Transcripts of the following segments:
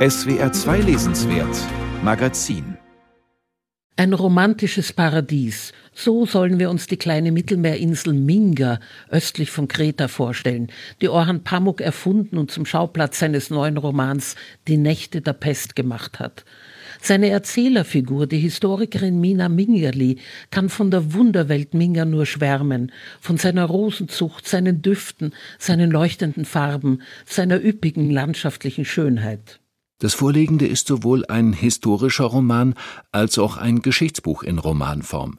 SWR 2 Lesenswert Magazin ein romantisches Paradies. So sollen wir uns die kleine Mittelmeerinsel Minga östlich von Kreta vorstellen, die Orhan Pamuk erfunden und zum Schauplatz seines neuen Romans Die Nächte der Pest gemacht hat. Seine Erzählerfigur, die Historikerin Mina Mingerli, kann von der Wunderwelt Minga nur schwärmen, von seiner Rosenzucht, seinen Düften, seinen leuchtenden Farben, seiner üppigen landschaftlichen Schönheit. Das Vorliegende ist sowohl ein historischer Roman als auch ein Geschichtsbuch in Romanform.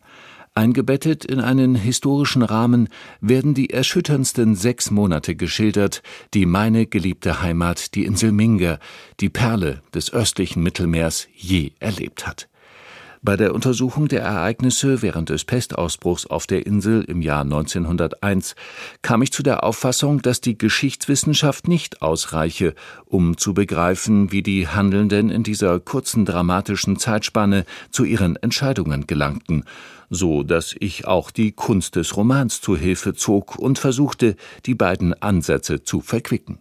Eingebettet in einen historischen Rahmen werden die erschütterndsten sechs Monate geschildert, die meine geliebte Heimat, die Insel Minga, die Perle des östlichen Mittelmeers, je erlebt hat. Bei der Untersuchung der Ereignisse während des Pestausbruchs auf der Insel im Jahr 1901 kam ich zu der Auffassung, dass die Geschichtswissenschaft nicht ausreiche, um zu begreifen, wie die Handelnden in dieser kurzen dramatischen Zeitspanne zu ihren Entscheidungen gelangten, so dass ich auch die Kunst des Romans zu Hilfe zog und versuchte, die beiden Ansätze zu verquicken.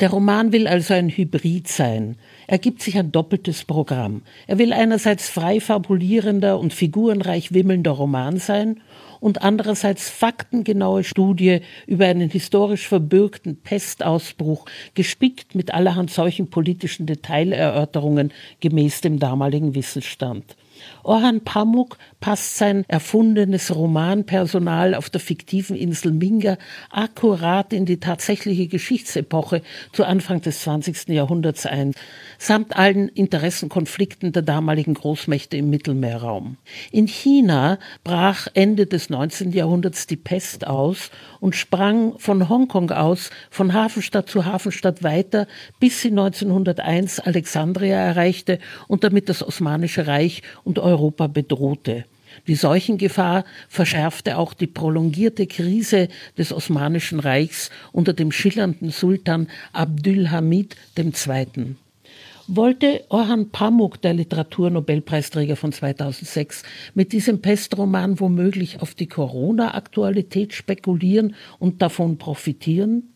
Der Roman will also ein Hybrid sein. Er gibt sich ein doppeltes Programm. Er will einerseits frei fabulierender und figurenreich wimmelnder Roman sein und andererseits faktengenaue Studie über einen historisch verbürgten Pestausbruch, gespickt mit allerhand solchen politischen Detailerörterungen gemäß dem damaligen Wissensstand. Orhan Pamuk passt sein erfundenes Romanpersonal auf der fiktiven Insel Minga akkurat in die tatsächliche Geschichtsepoche zu Anfang des 20. Jahrhunderts ein, samt allen Interessenkonflikten der damaligen Großmächte im Mittelmeerraum. In China brach Ende des 19. Jahrhunderts die Pest aus und sprang von Hongkong aus von Hafenstadt zu Hafenstadt weiter, bis sie 1901 Alexandria erreichte und damit das Osmanische Reich und Europa bedrohte. Die Seuchengefahr verschärfte auch die prolongierte Krise des Osmanischen Reichs unter dem schillernden Sultan Abdülhamid II. Wollte Orhan Pamuk, der Literaturnobelpreisträger von 2006, mit diesem Pestroman womöglich auf die Corona-Aktualität spekulieren und davon profitieren?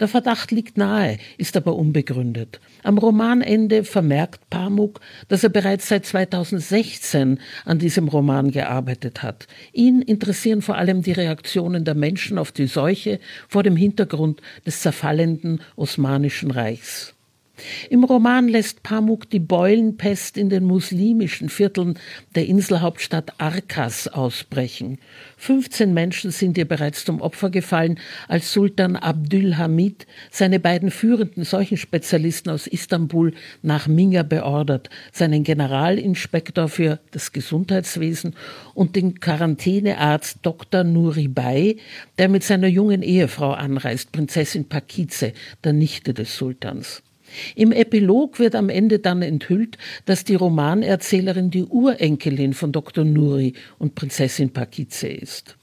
Der Verdacht liegt nahe, ist aber unbegründet. Am Romanende vermerkt Pamuk, dass er bereits seit 2016 an diesem Roman gearbeitet hat. Ihn interessieren vor allem die Reaktionen der Menschen auf die Seuche vor dem Hintergrund des zerfallenden Osmanischen Reichs. Im Roman lässt Pamuk die Beulenpest in den muslimischen Vierteln der Inselhauptstadt Arkas ausbrechen. 15 Menschen sind ihr bereits zum Opfer gefallen, als Sultan Abdülhamid seine beiden führenden Seuchenspezialisten aus Istanbul nach Minga beordert, seinen Generalinspektor für das Gesundheitswesen und den Quarantänearzt Dr. Nuri Bay, der mit seiner jungen Ehefrau anreist, Prinzessin Pakize, der Nichte des Sultans. Im Epilog wird am Ende dann enthüllt, dass die Romanerzählerin die Urenkelin von Dr. Nuri und Prinzessin Pakize ist.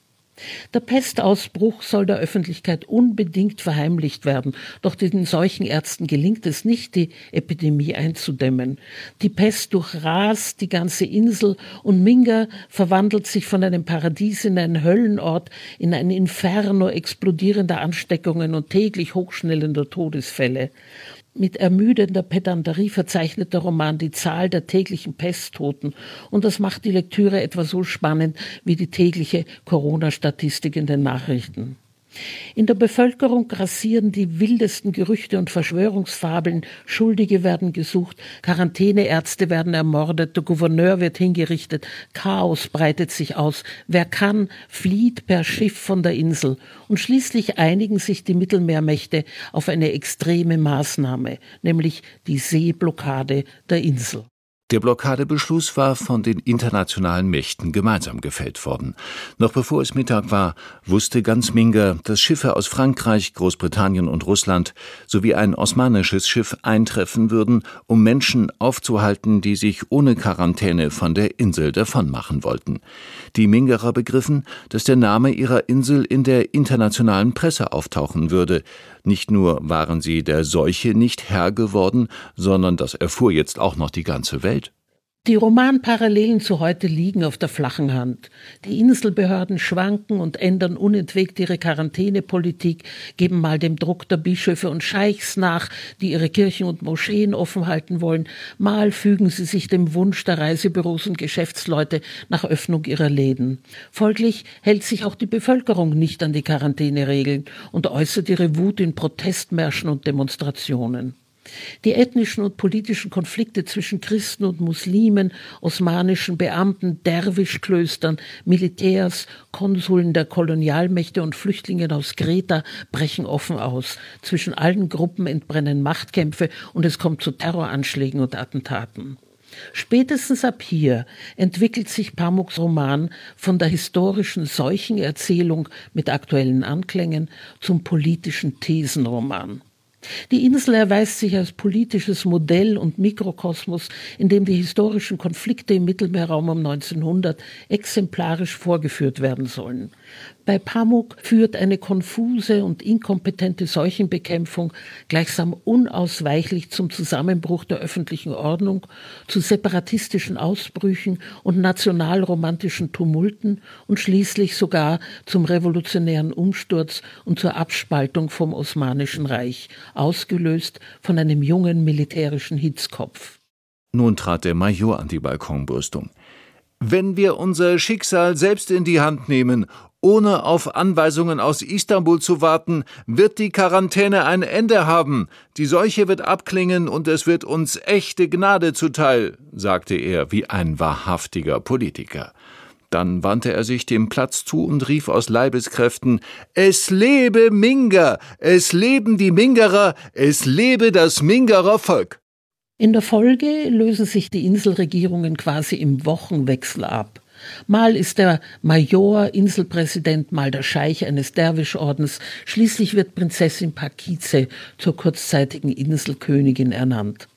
Der Pestausbruch soll der Öffentlichkeit unbedingt verheimlicht werden, doch den Seuchenärzten gelingt es nicht, die Epidemie einzudämmen. Die Pest durchrast die ganze Insel und Minga verwandelt sich von einem Paradies in einen Höllenort, in ein Inferno explodierender Ansteckungen und täglich hochschnellender Todesfälle. Mit ermüdender Pedanterie verzeichnet der Roman die Zahl der täglichen Pesttoten und das macht die Lektüre etwa so spannend wie die tägliche Corona-Statistik in den Nachrichten. In der Bevölkerung grassieren die wildesten Gerüchte und Verschwörungsfabeln, Schuldige werden gesucht, Quarantäneärzte werden ermordet, der Gouverneur wird hingerichtet, Chaos breitet sich aus, wer kann, flieht per Schiff von der Insel, und schließlich einigen sich die Mittelmeermächte auf eine extreme Maßnahme, nämlich die Seeblockade der Insel. Der Blockadebeschluss war von den internationalen Mächten gemeinsam gefällt worden. Noch bevor es Mittag war, wusste ganz Minga, dass Schiffe aus Frankreich, Großbritannien und Russland sowie ein osmanisches Schiff eintreffen würden, um Menschen aufzuhalten, die sich ohne Quarantäne von der Insel davonmachen wollten. Die Mingerer begriffen, dass der Name ihrer Insel in der internationalen Presse auftauchen würde. Nicht nur waren sie der Seuche nicht Herr geworden, sondern das erfuhr jetzt auch noch die ganze Welt. Die Romanparallelen zu heute liegen auf der flachen Hand. Die Inselbehörden schwanken und ändern unentwegt ihre Quarantänepolitik, geben mal dem Druck der Bischöfe und Scheichs nach, die ihre Kirchen und Moscheen offen halten wollen, mal fügen sie sich dem Wunsch der Reisebüros und Geschäftsleute nach Öffnung ihrer Läden. Folglich hält sich auch die Bevölkerung nicht an die Quarantäneregeln und äußert ihre Wut in Protestmärschen und Demonstrationen. Die ethnischen und politischen Konflikte zwischen Christen und Muslimen, osmanischen Beamten, Derwischklöstern, Militärs, Konsuln der Kolonialmächte und Flüchtlingen aus Kreta brechen offen aus. Zwischen allen Gruppen entbrennen Machtkämpfe und es kommt zu Terroranschlägen und Attentaten. Spätestens ab hier entwickelt sich Pamuks Roman von der historischen Seuchenerzählung mit aktuellen Anklängen zum politischen Thesenroman. Die Insel erweist sich als politisches Modell und Mikrokosmos, in dem die historischen Konflikte im Mittelmeerraum um 1900 exemplarisch vorgeführt werden sollen. Bei Pamuk führt eine konfuse und inkompetente Seuchenbekämpfung gleichsam unausweichlich zum Zusammenbruch der öffentlichen Ordnung, zu separatistischen Ausbrüchen und nationalromantischen Tumulten und schließlich sogar zum revolutionären Umsturz und zur Abspaltung vom Osmanischen Reich, ausgelöst von einem jungen militärischen Hitzkopf. Nun trat der Major an die Balkonbrüstung. Wenn wir unser Schicksal selbst in die Hand nehmen ohne auf Anweisungen aus Istanbul zu warten, wird die Quarantäne ein Ende haben. Die Seuche wird abklingen und es wird uns echte Gnade zuteil, sagte er wie ein wahrhaftiger Politiker. Dann wandte er sich dem Platz zu und rief aus Leibeskräften Es lebe Minger, es leben die Mingerer, es lebe das Mingerer Volk. In der Folge lösen sich die Inselregierungen quasi im Wochenwechsel ab. Mal ist der Major Inselpräsident, mal der Scheich eines Derwischordens. Schließlich wird Prinzessin Pakize zur kurzzeitigen Inselkönigin ernannt.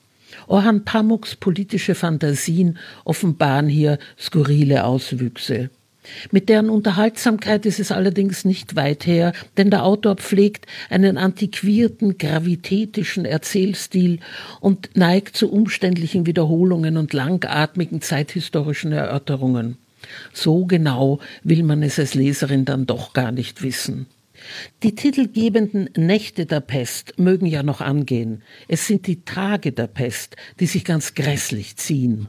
Orhan Pamuks politische Fantasien offenbaren hier skurrile Auswüchse. Mit deren Unterhaltsamkeit ist es allerdings nicht weit her, denn der Autor pflegt einen antiquierten, gravitätischen Erzählstil und neigt zu umständlichen Wiederholungen und langatmigen zeithistorischen Erörterungen. So genau will man es als Leserin dann doch gar nicht wissen. Die titelgebenden Nächte der Pest mögen ja noch angehen. Es sind die Tage der Pest, die sich ganz grässlich ziehen.